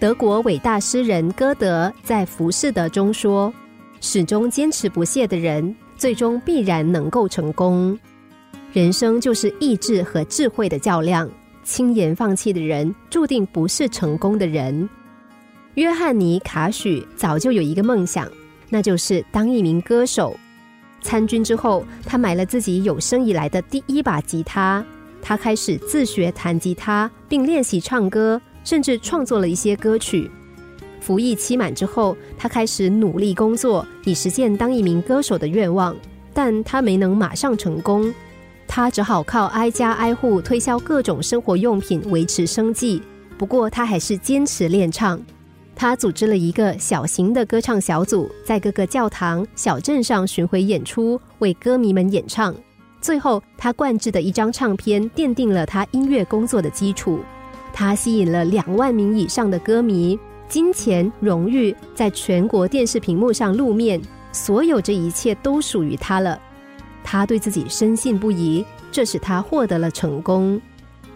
德国伟大诗人歌德在《浮士德》中说：“始终坚持不懈的人，最终必然能够成功。人生就是意志和智慧的较量。轻言放弃的人，注定不是成功的人。”约翰尼·卡许早就有一个梦想，那就是当一名歌手。参军之后，他买了自己有生以来的第一把吉他。他开始自学弹吉他，并练习唱歌，甚至创作了一些歌曲。服役期满之后，他开始努力工作，以实现当一名歌手的愿望。但他没能马上成功，他只好靠挨家挨户推销各种生活用品维持生计。不过，他还是坚持练唱。他组织了一个小型的歌唱小组，在各个教堂、小镇上巡回演出，为歌迷们演唱。最后，他灌制的一张唱片奠定了他音乐工作的基础。他吸引了两万名以上的歌迷，金钱、荣誉在全国电视屏幕上露面，所有这一切都属于他了。他对自己深信不疑，这使他获得了成功。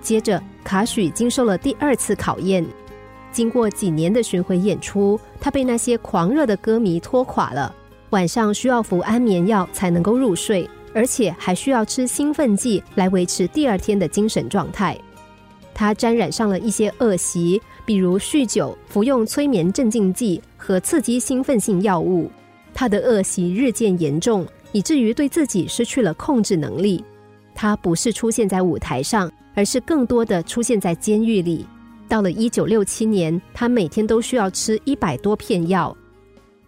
接着，卡许经受了第二次考验。经过几年的巡回演出，他被那些狂热的歌迷拖垮了。晚上需要服安眠药才能够入睡，而且还需要吃兴奋剂来维持第二天的精神状态。他沾染上了一些恶习，比如酗酒、服用催眠镇静剂和刺激兴奋性药物。他的恶习日渐严重，以至于对自己失去了控制能力。他不是出现在舞台上，而是更多的出现在监狱里。到了一九六七年，他每天都需要吃一百多片药。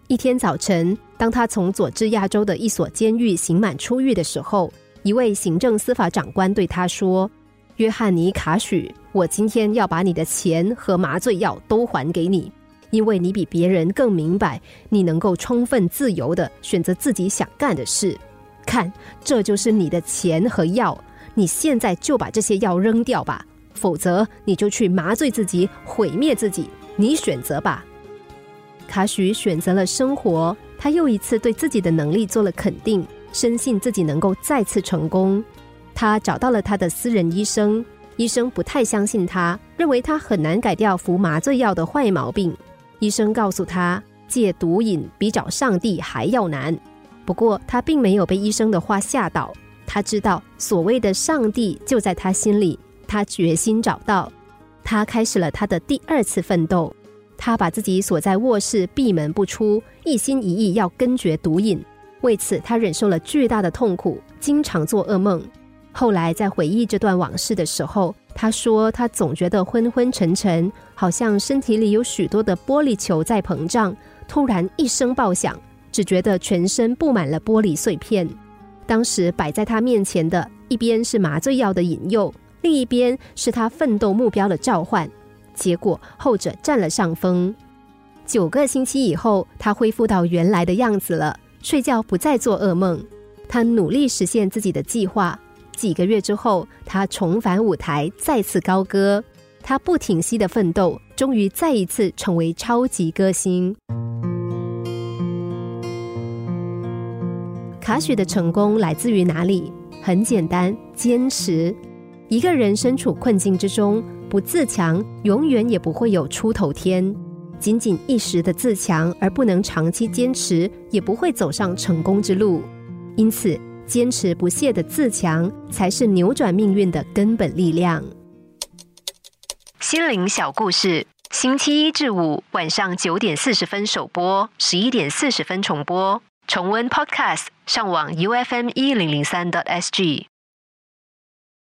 一天早晨，当他从佐治亚州的一所监狱刑满出狱的时候，一位行政司法长官对他说：“约翰尼·卡许，我今天要把你的钱和麻醉药都还给你，因为你比别人更明白，你能够充分自由的选择自己想干的事。看，这就是你的钱和药，你现在就把这些药扔掉吧。”否则，你就去麻醉自己，毁灭自己。你选择吧。卡许选择了生活，他又一次对自己的能力做了肯定，深信自己能够再次成功。他找到了他的私人医生，医生不太相信他，认为他很难改掉服麻醉药的坏毛病。医生告诉他，戒毒瘾比找上帝还要难。不过，他并没有被医生的话吓倒，他知道所谓的上帝就在他心里。他决心找到，他开始了他的第二次奋斗。他把自己锁在卧室，闭门不出，一心一意要根绝毒瘾。为此，他忍受了巨大的痛苦，经常做噩梦。后来，在回忆这段往事的时候，他说：“他总觉得昏昏沉沉，好像身体里有许多的玻璃球在膨胀。突然一声爆响，只觉得全身布满了玻璃碎片。当时摆在他面前的一边是麻醉药的引诱。”另一边是他奋斗目标的召唤，结果后者占了上风。九个星期以后，他恢复到原来的样子了，睡觉不再做噩梦。他努力实现自己的计划。几个月之后，他重返舞台，再次高歌。他不停息的奋斗，终于再一次成为超级歌星。卡许的成功来自于哪里？很简单，坚持。一个人身处困境之中，不自强，永远也不会有出头天。仅仅一时的自强，而不能长期坚持，也不会走上成功之路。因此，坚持不懈的自强，才是扭转命运的根本力量。心灵小故事，星期一至五晚上九点四十分首播，十一点四十分重播。重温 Podcast，上网 U F M 一零零三 t S G。